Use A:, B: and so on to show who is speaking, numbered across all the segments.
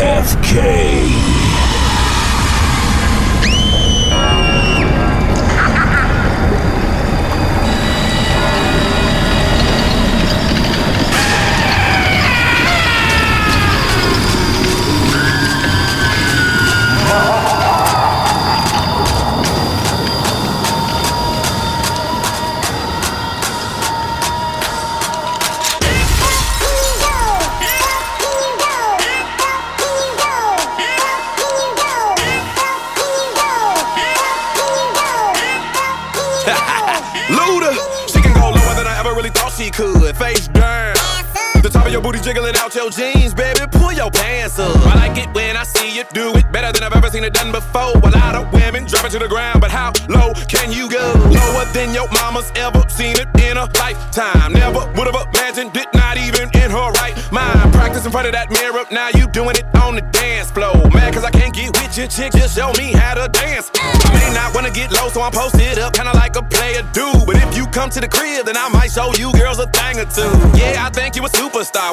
A: FK.
B: I'm posted up, kinda like a player dude. But if you come to the crib, then I might show you girls a thing or two. Yeah, I think you a superstar.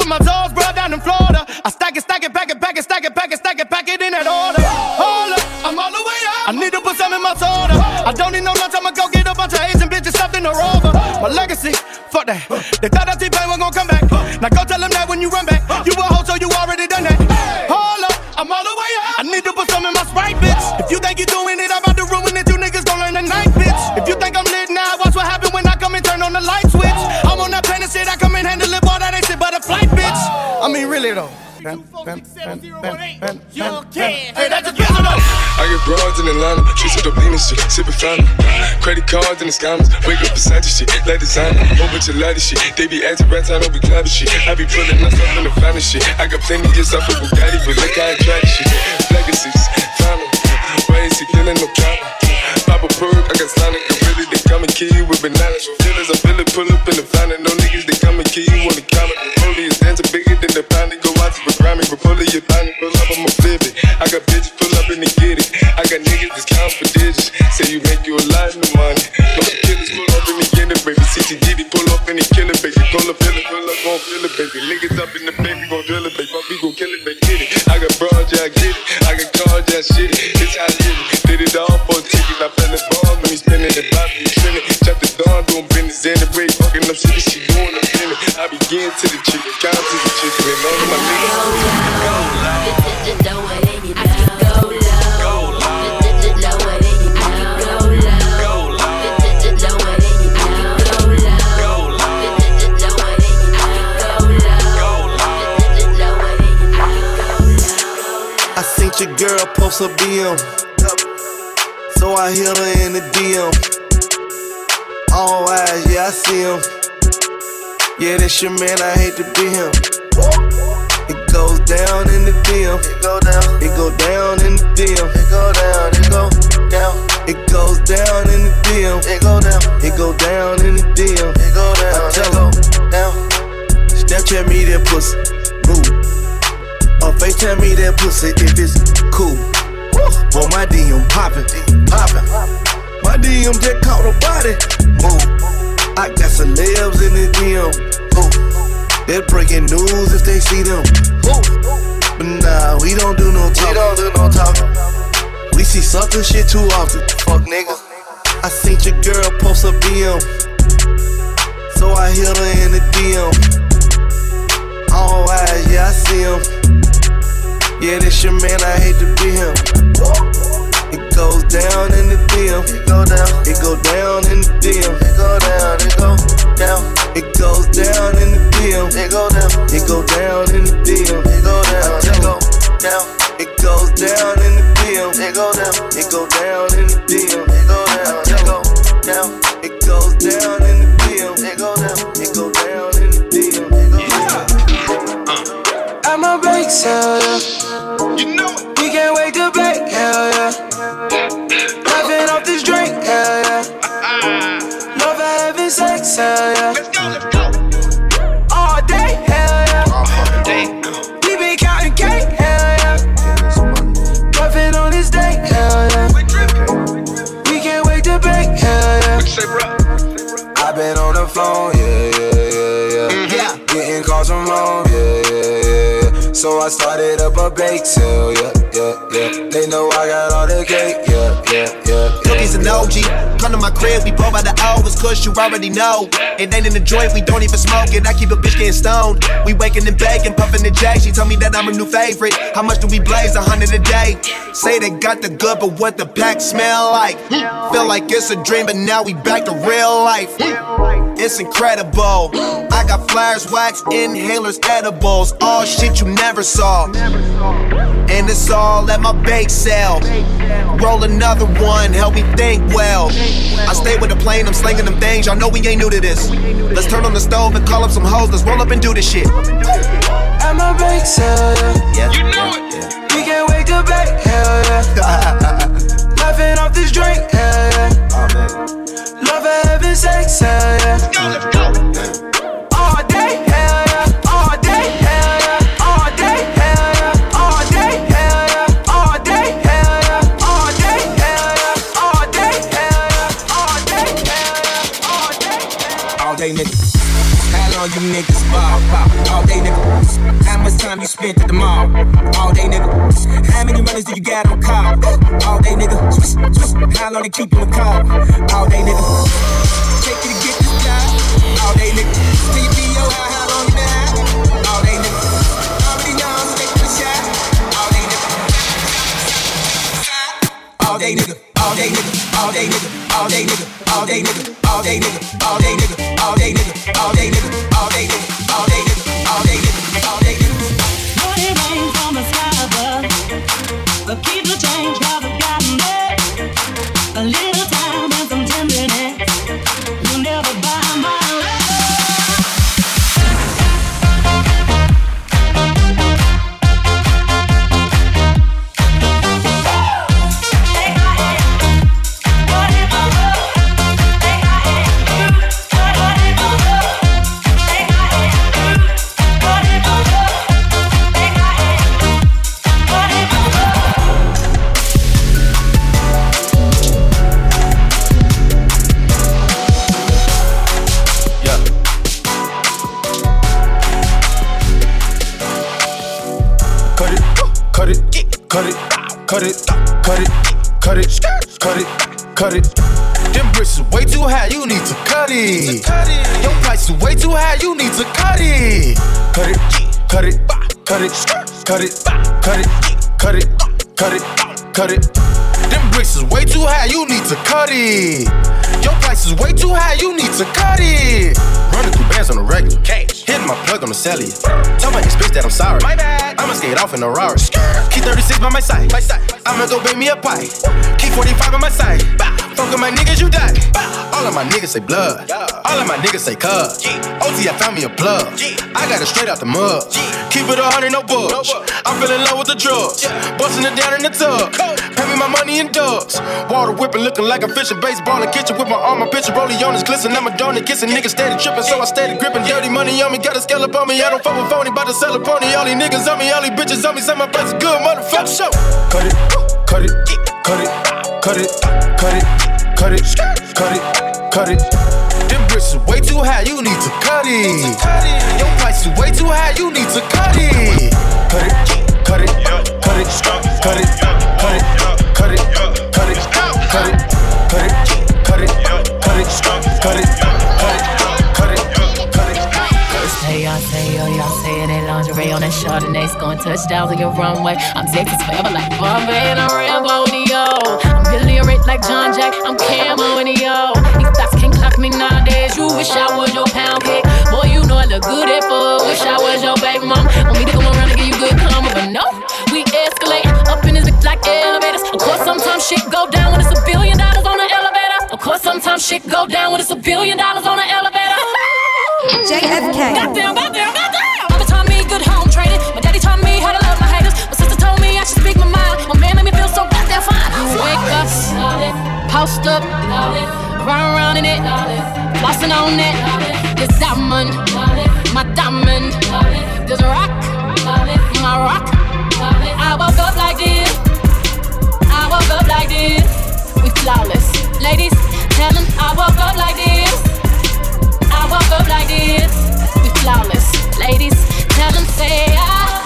C: that. Hold up, I'm all the way up. I need to put some
D: in
C: my soda. I don't need no lunch, I'ma go get a bunch of Asian bitches stuffed in a rover. My legacy, fuck that. They thought that T-Pain was gonna come back. Now go tell them that when you run back, you a hoe, so you already done that. Hold up, I'm all
D: the
C: way up. I need to put some in my Sprite, bitch. If you think you're doing it,
D: scammers. Wake up beside your shit, like designer. Whole bunch of lot of shit. They be acting rats, I don't be clever shit. I be pulling myself in the finest shit. I got plenty just off of Bugatti, but look how I try this shit. Legacies, final. Why is he killing no problem? Pop a perk, I got Sonic, I really they come and kill you with bananas. Feelings, I feel it, pull up in the finest. No niggas, they come and kill you on the to the Grammy, but pull up and they get it, you find it, pull up, in the giddy, pull up in the killer baby. Pull up in the filler baby. Pull up in the filler baby. Niggas up in the baby, go drill it baby. My people kill it, they get it. I'ma flip it. I got bitches, pull up and they get it. I got niggas that's counting for digits. Say you make you a lot of money.
E: a BM. So I hit her in the DM. All eyes, yeah, I see him. Yeah, that's your man, I hate to be him. It goes down in the DM. It go down. It go down in the DM. It go down. It go down. It goes down in the DM. It go down. It go down in the DM. It go down. I tell him down. Snapchat me that pussy. Move. Or FaceTime me that pussy if it's cool. Boy, my DM poppin', poppin'. My DM just caught a body. Move. I got celebs in the DM. Ooh. They're breaking news if they see them. Ooh. But nah, we don't do no talking. We don't do no talking. We see sucker shit too often. Fuck nigga. I seen your girl post a BM. So I hit her in the DM. Yeah, this your man, I hate to be him. It goes down in the DM. It go down. It go down in the DM. It go down. It go
F: down. It goes down in the DM. It go down. It go down in the DM. It go down. It go down. It goes down in the DM. It go down. It go down in the DM. It go down. It go down. It goes down in the DM. It go down. It go down in the DM. It go down. I'm a big seller. You know it. We can't wait to bake, hell yeah. Laughing off this drink, hell yeah. Love having sex, hell yeah. So I started up a bake sale, yeah, yeah, yeah. They know I got all the cake, yeah, yeah, yeah.
G: Cookies and OG. Come to my crib, we blow by the it's cause you already know. It ain't in the joint, we don't even smoke it. I keep a bitch getting stoned. We waking and baking, puffing the J. She told me that I'm a new favorite. How much do we blaze? A hundred a day. Say they got the good, but what the pack smell like? Hmm, feel like it's a dream, but now we back to real life. Hmm, it's incredible. I got flyers, wax, inhalers, edibles, all shit you never saw. And it's all at my bake sale. Roll another one, help me think well. I stay with the plane, I'm slinging them things. Y'all know we ain't new to this. Let's turn on the stove and call up some hoes. Let's roll up and do this shit.
F: At my bake sale, yeah. You know it. Yeah. We can't wait to bake, hell yeah. Laughing off this drink, hell yeah. Oh, Love having sex, hell yeah. Let's go, let's go. All day, day,
G: nigga. How long you niggas ball pop? All day, nigga. How much time you spent at the mall? All day, nigga. How many runners do you got on call? All day, nigga. How long they keep you in call? All day, nigga. Take you to get this job. All day, nigga. Till you be your high, how long you been high? All day, nigga. How many young take the shot? All day, nigga. All day, nigga. All day, nigga. All day, nigga. All day, nigga. All day, nigga. All day, nigga. All day, nigga. All day, nigga. All day, nigga. All day, nigga.
F: Cut it, cut it, cut it, cut it, cut it. Them bricks is way too high, you need to cut it. Your price is way too high, you need to cut it. Running through bands on the regular. Cash. Hitting my plug on the cellular. Tell my ex bitch that I'm sorry. My bad. I'ma skate off in a Rari. Keep 36 by my side. My side. I'ma go bake me a pie. Keep 45 on my side. Fuck with my niggas, you die. All of my niggas say blood. All of my niggas say cuz. OT, I found me a plug. I got it straight out the mud. Keep it a hundred, no budge. I'm feeling low with the drugs. Busting it down in the tub. Pay me my money in dubs. Water whipping, looking like I'm fishing. Baseball in the kitchen with my arm. My picture rolling on his glisten. I'm a donut kissing. Niggas steady tripping, so I steady gripping. Dirty money on me, got a scale up on me. I don't fuck with phony, bout to sell a pony. All these niggas on me, all these bitches on me. Say my price is good, motherfucker. Show. Cut it, cut it, cut it, cut it, cut it, cut it, cut it, cut it. Them bricks is way too high, you need to cut it. Your price is way too high, you need to cut it. Cut it, cut it, cut it, cut it, cut it, cut it, cut it, cut it, cut it, cut it, cut it, cut it, cut it, cut it, cut it, cut it.
H: Hey, y'all say, yo, y'all say that lingerie on that Chardonnay, scoring touchdowns on your runway. I'm Texas forever like Bombay and I'm Rambo and yo. I'm delirious like John Jack, I'm Camo and yo. These thoughts can't clock me nowadays. You wish I was your pound cake. Boy, you know I look good at four. Wish I was your baby mom. Want me to come around and give you good karma, but no, we escalate up in this bitch like elevators. Of course, sometimes shit go down when it's a billion dollars on the elevator. Of course, sometimes shit go down when it's a billion dollars on an elevator.
I: JFK.
H: Goddamn, goddamn, goddamn. Mama taught me good home training. My daddy taught me how to love my haters. My sister told me I should speak my mind. My man made me feel so goddamn fine. Wake up, post up, run around in it, flossing on it. This diamond, my diamond. This rock, my rock. I woke up like this. I woke up like this. We flawless, ladies. Tell them I woke up like this. I woke up like this. We flawless, ladies. Tell them say I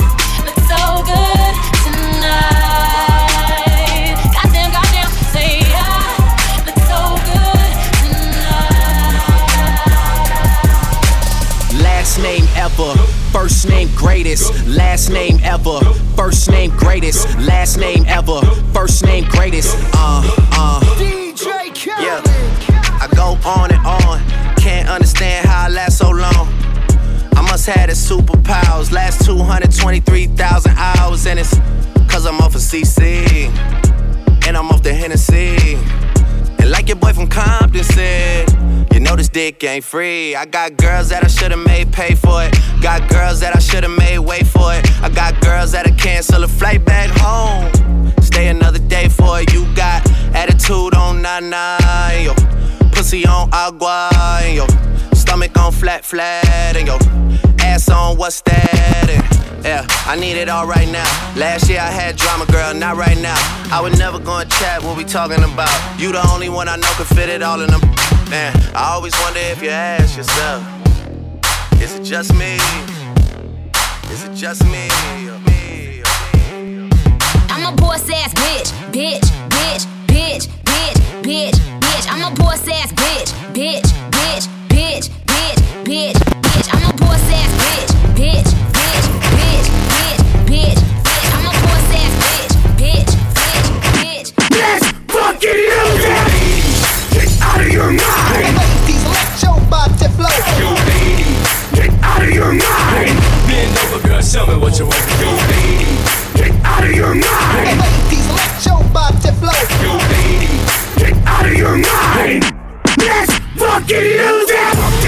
J: first name greatest. Last name ever, first name greatest. Last name ever, first name greatest. Uh, uh.
E: DJ.
J: Yeah, I go on and on. Can't understand how I last so long. I must have the superpowers. Last 223,000 hours, and it's cause I'm off of CC. And I'm off the Hennessy. And like your boy from Compton said, you know this dick ain't free. I got girls that I should've made pay for it. Got girls that I should've made wait for it. I got girls that'll cancel a flight back home. Stay another day for it. You got attitude on nine yo. Pussy on agua, yo. Stomach on flat, flat, and yo. Ass on what's that? And, yeah, I need it all right now. Last year I had drama, girl, not right now. I would never go and chat what we talking about. You the only one I know can fit it all in them. Man, I always wonder if you ask yourself, is it just me? Is it just me? Me?
K: I'm a boss ass bitch, bitch, bitch, bitch, bitch, bitch, bitch. I'm a boss ass bitch, bitch, bitch, bitch, bitch, bitch, bitch. I'm a boss ass bitch, bitch, bitch, bitch,
B: fucking it! Get out of your mind!
E: Ladies, let your body flow.
B: Yo, ladies, get out of your mind!
D: Bend over, girl, show me what you want do.
B: Ladies, get out of your mind!
E: Ladies, let your body flow.
B: Yo, ladies, get out of your mind! Let's fucking use it!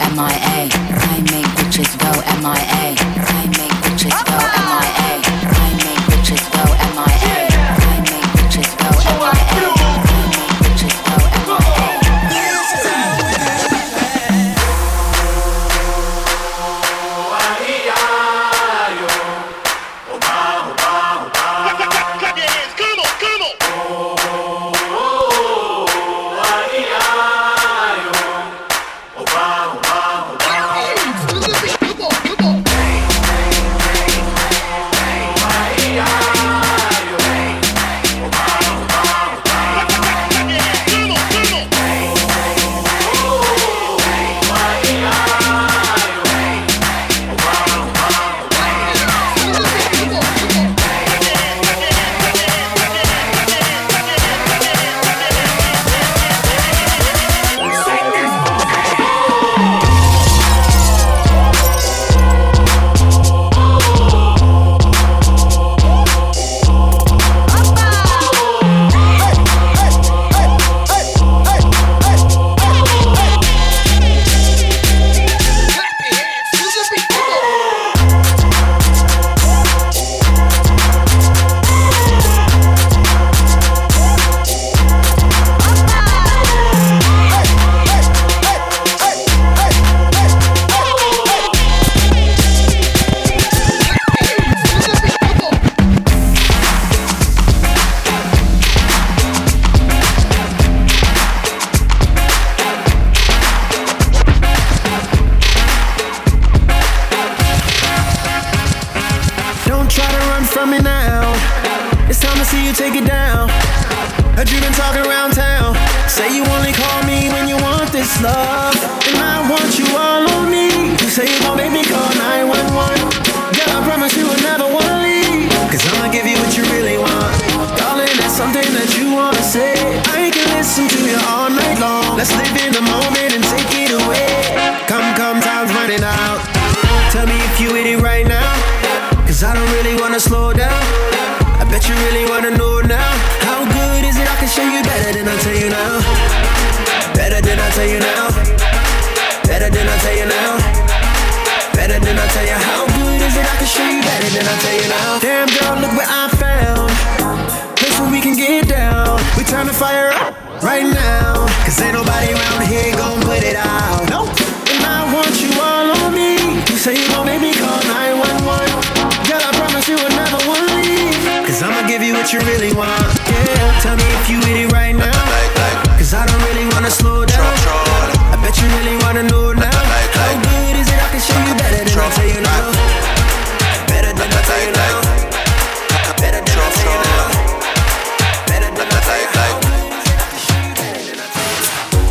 L: MIA. I make bitches go MIA.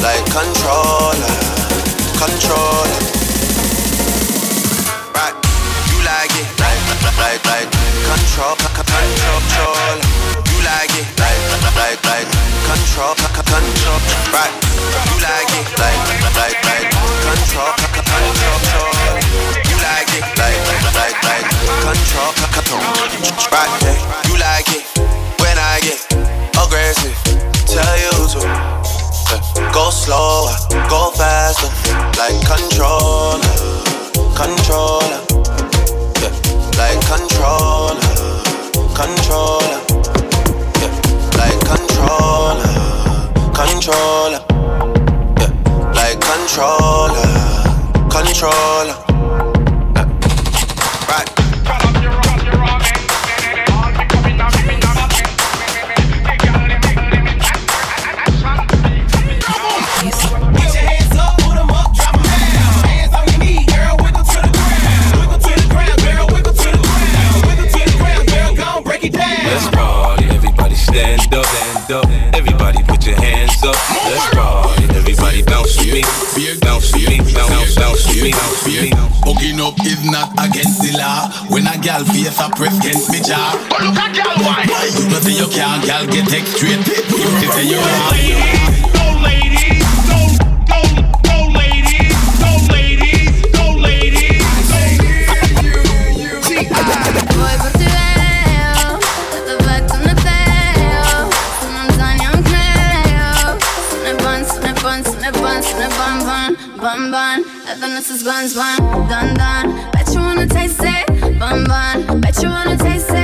J: like controller, controller. Right, you like it, like, like, like, control, control, You like it, like, like, like, control, control. Right, you like it, like, like, like, control, control. You like it, like, like, like, control, control. Right, you like it when I get aggressive. Tell you to faster, go slower, go faster, like controller, controller, yeah. like controller, controller, yeah. like controller, controller, yeah. like controller,
B: controller, yeah. right. hands up. Everybody put your hands up. Let's party. Everybody bounce with me. Bounce with me. Bounce, bounce with me. Bounce with me.
M: Hooking up is not against the law. When a gal face, a press against me jaw. But oh, look at gal, why? You don't say you can't, gal get extra. You say you are.
J: Don't ladies.
N: bun bun. Evanescence is buns bun, dun dun. Bet you wanna taste it, bun bun. Bet you wanna taste it.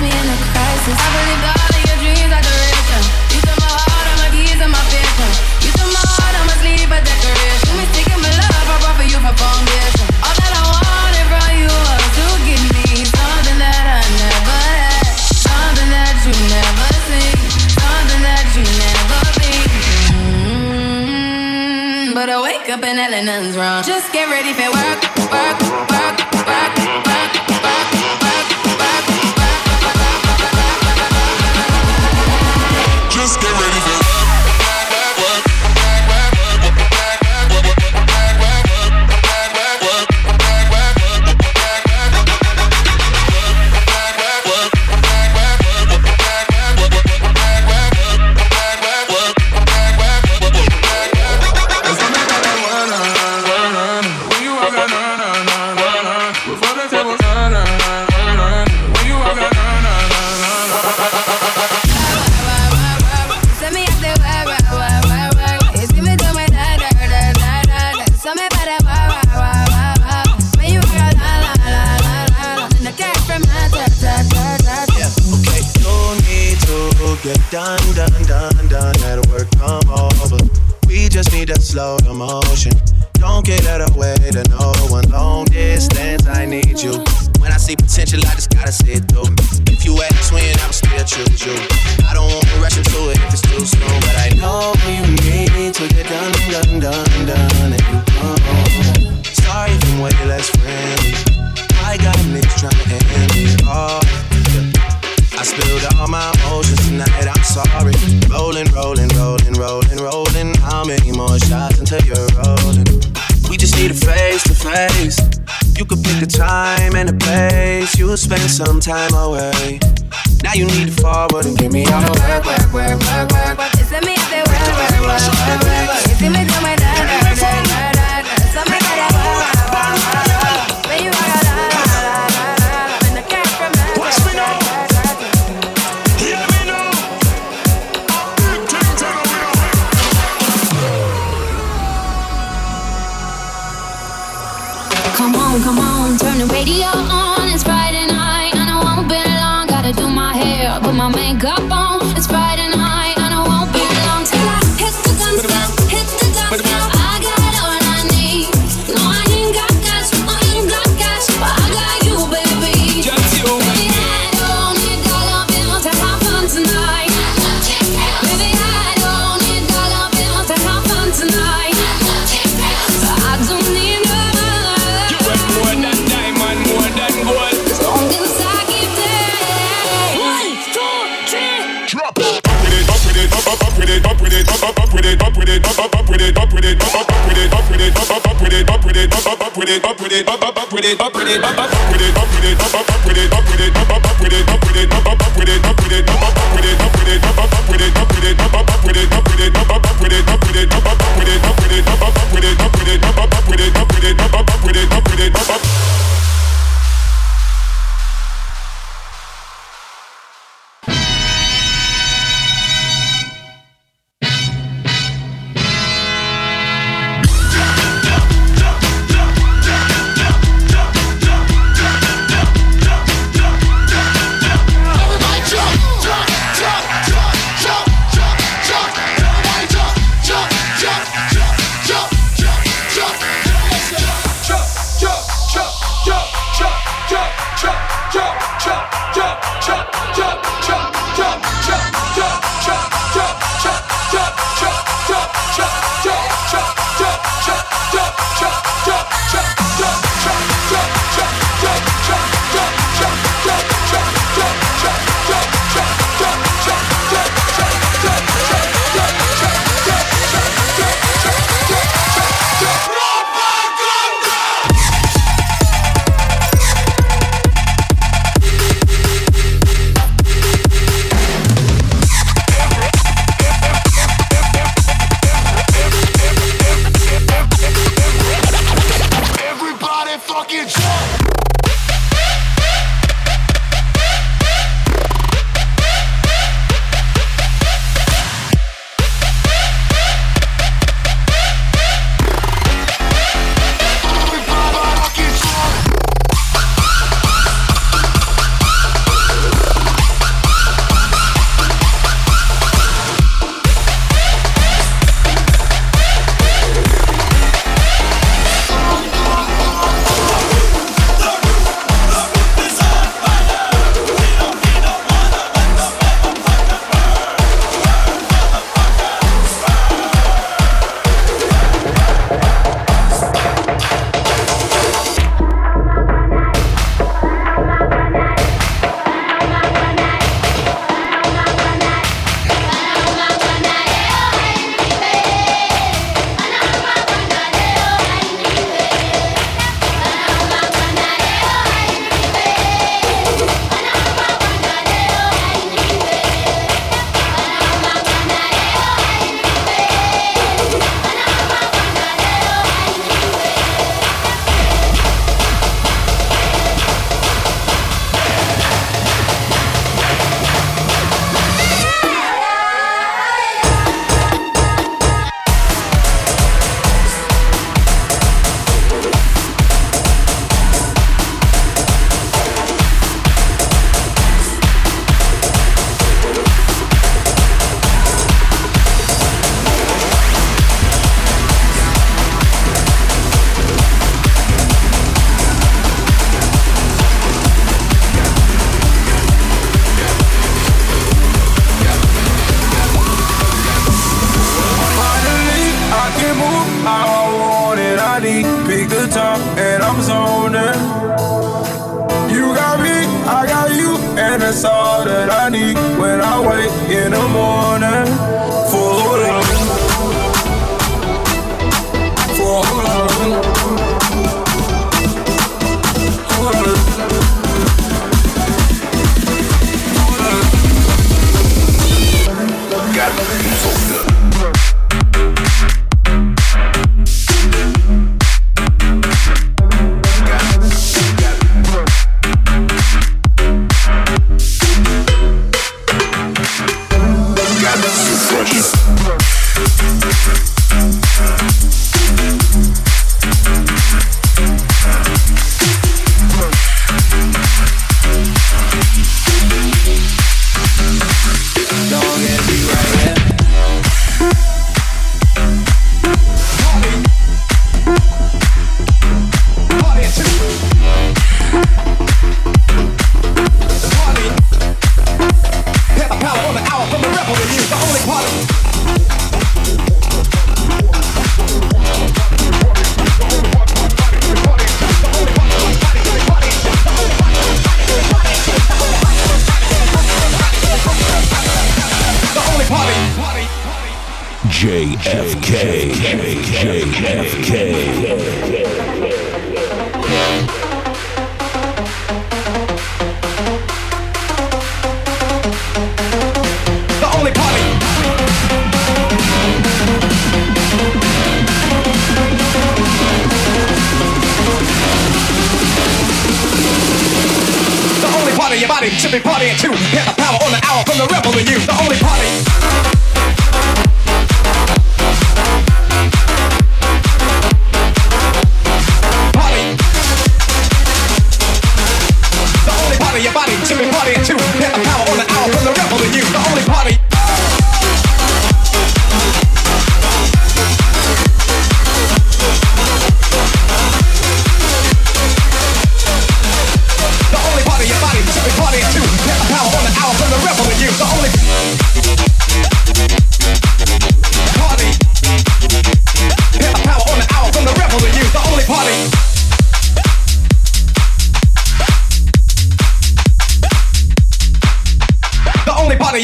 N: me in a crisis. I believe all of your dreams are. You took my heart, all my keys, and my. You took my heart, You mistaken my love, you. All that I wanted from you was to give me something that I never had, something that you never something that you never mm-hmm. But I wake up and wrong. Just get ready for work, work, work, work, work, work, work, work.
J: Let's get ready for
O: some time away. Now you need
J: up with it, up with
F: it, up, up, up with it, up with it, up, up with it, up with it, up, up with it, up with it, up, up with it, up with it, up, up with it, up with it, up.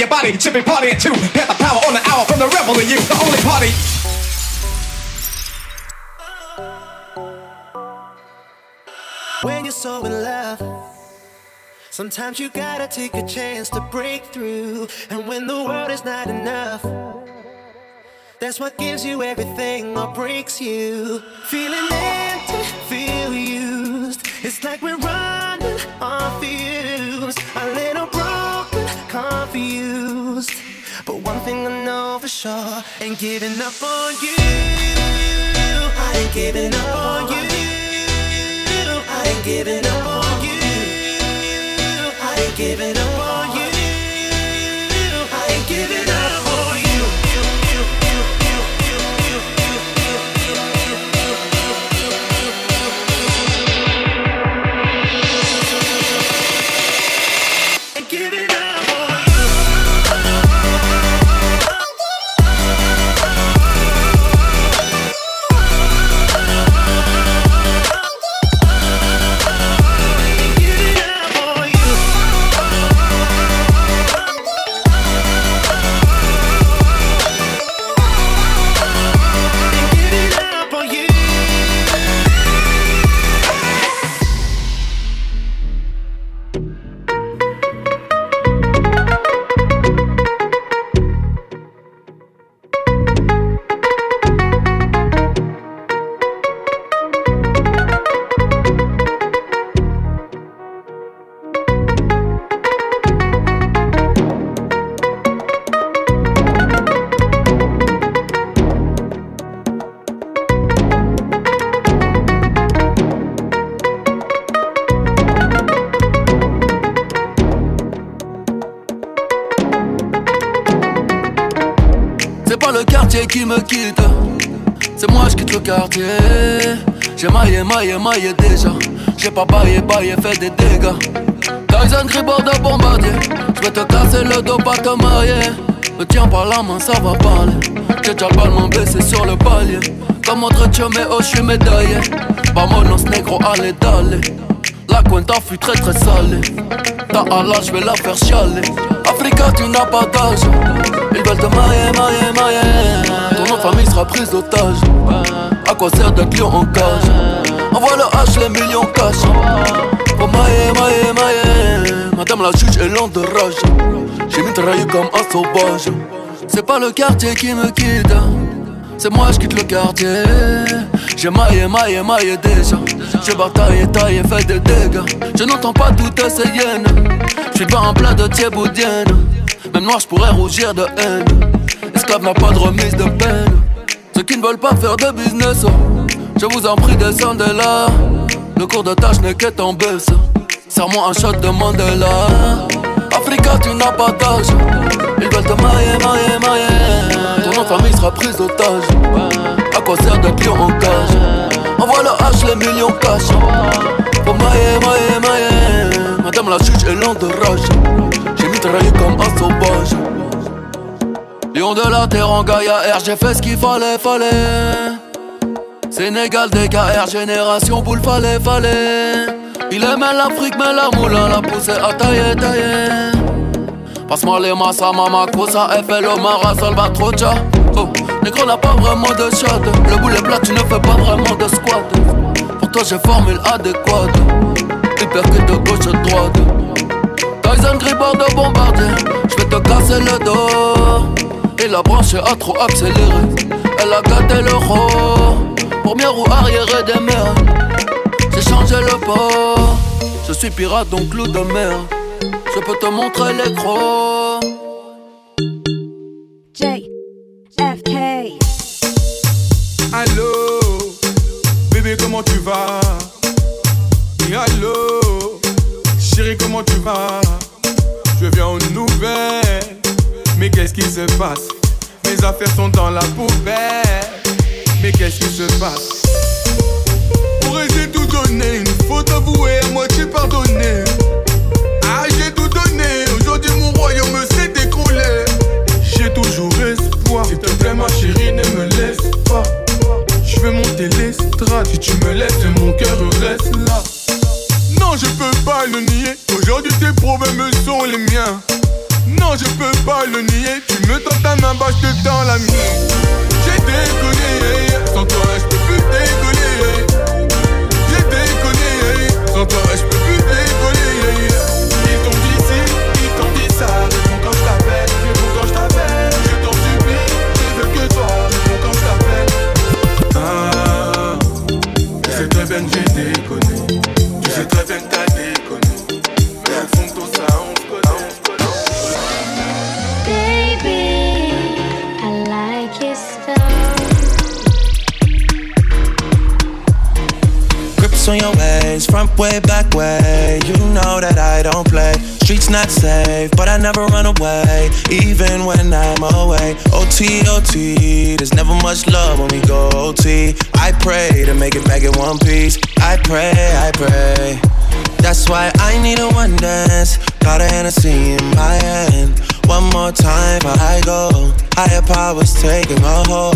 P: Party, should be partying too. Get the power on the hour from the rebel in you, the only party.
L: When you're so in love, sometimes you gotta take a chance to break through. And when the world is not enough, that's what gives you everything or breaks you. Feeling empty, feel used. It's like we're running on fumes. But one thing I know for sure ain't giving up on you. I ain't giving up on you. I ain't giving up on you. I ain't giving up on you.
Q: J'ai pas baillé, baillé, fait des dégâts. Tyson Gribord de bombardier. J'vais te casser le dos, pas te marier. Me tiens pas la main, ça va parler. J'ai déjà le ballon baissé sur le palier. Comme autre mais oh, j'suis médaillé. Vamonos négro, allez, d'aller. La cuenta fut très très salée. Ta Allah, j'vais la faire chialer. Africa, tu n'as pas d'âge. Ils veulent te marier, marier, marier. Ton nom famille sera prise d'otage. À quoi sert d'être lion en cage? Envoie le H, les millions cash. Oh maille, maille, maille Madame la juge est lente de rage. J'ai mitraillé comme un sauvage. C'est pas le quartier qui me quitte. C'est moi je quitte le quartier. J'ai maillé, maillé, maillé déjà. J'ai bataillé, taillé, fait des dégâts. Je n'entends pas toutes ces hyènes. J'suis pas en plat de thieboudienne Même noir j'pourrais rougir de haine. Esclave n'a pas de remise de peine. Ceux qui ne veulent pas faire de business, je vous en prie, descendez là. Le cours de tâche n'est qu'être en baisse. Serre-moi un shot de Mandela. Africa, tu n'as pas d'âge. Ils veulent te marier, marier, marier. Ton nom de famille sera prise d'otage. À quoi sert d'être lion en cage? Envoie le H, les millions cash. Pour mailler, mailler, mailler. Madame la juge est lente de rage. J'ai mitraillé comme un sauvage. Lion de la terre en Gaïa R, j'ai fait ce qu'il fallait, fallait. Sénégal, DKR, génération boule, fallait, fallait. Il aimait l'Afrique, mais la moulin l'a poussé à tailler, tailler. Passe-moi les massa, mama, cosa, FL, Omara, Salvatrocha. Oh, Négro n'a pas vraiment de shot. Le boulet plat, tu ne fais pas vraiment de squat. Pour toi, j'ai formule adéquate. Hyper que de gauche droite. Tyson Gribord de bombardier. J'vais te casser le dos. Et la branche a trop accéléré. Elle a gâté le rôle. Première roue arrière et des mers. J'ai changé le port. Je suis pirate donc loup de mer. Je peux te montrer les crocs.
I: J F K.
R: Allô, bébé, comment tu vas? Et allô, chérie, comment tu vas? Je viens aux nouvelles, mais qu'est-ce qui se passe? Mes affaires sont dans la poubelle, mais qu'est-ce qui se passe? Pourrais j'ai tout donné, une faute avouée, à moitié pardonnée. Ah, j'ai tout donné, aujourd'hui mon royaume s'est écroulé. J'ai toujours espoir, s'il te plaît, ma chérie, ne me laisse pas. Je veux monter l'estrade, si tu me laisses,
J: OT, OT, there's never much love when we go OT. I pray to make it back in one piece. I pray, I pray. That's why I need a one dance. Got a Hennessy in my hand. One more time I go. Higher powers taking a hold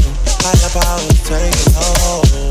J: Higher powers taking hold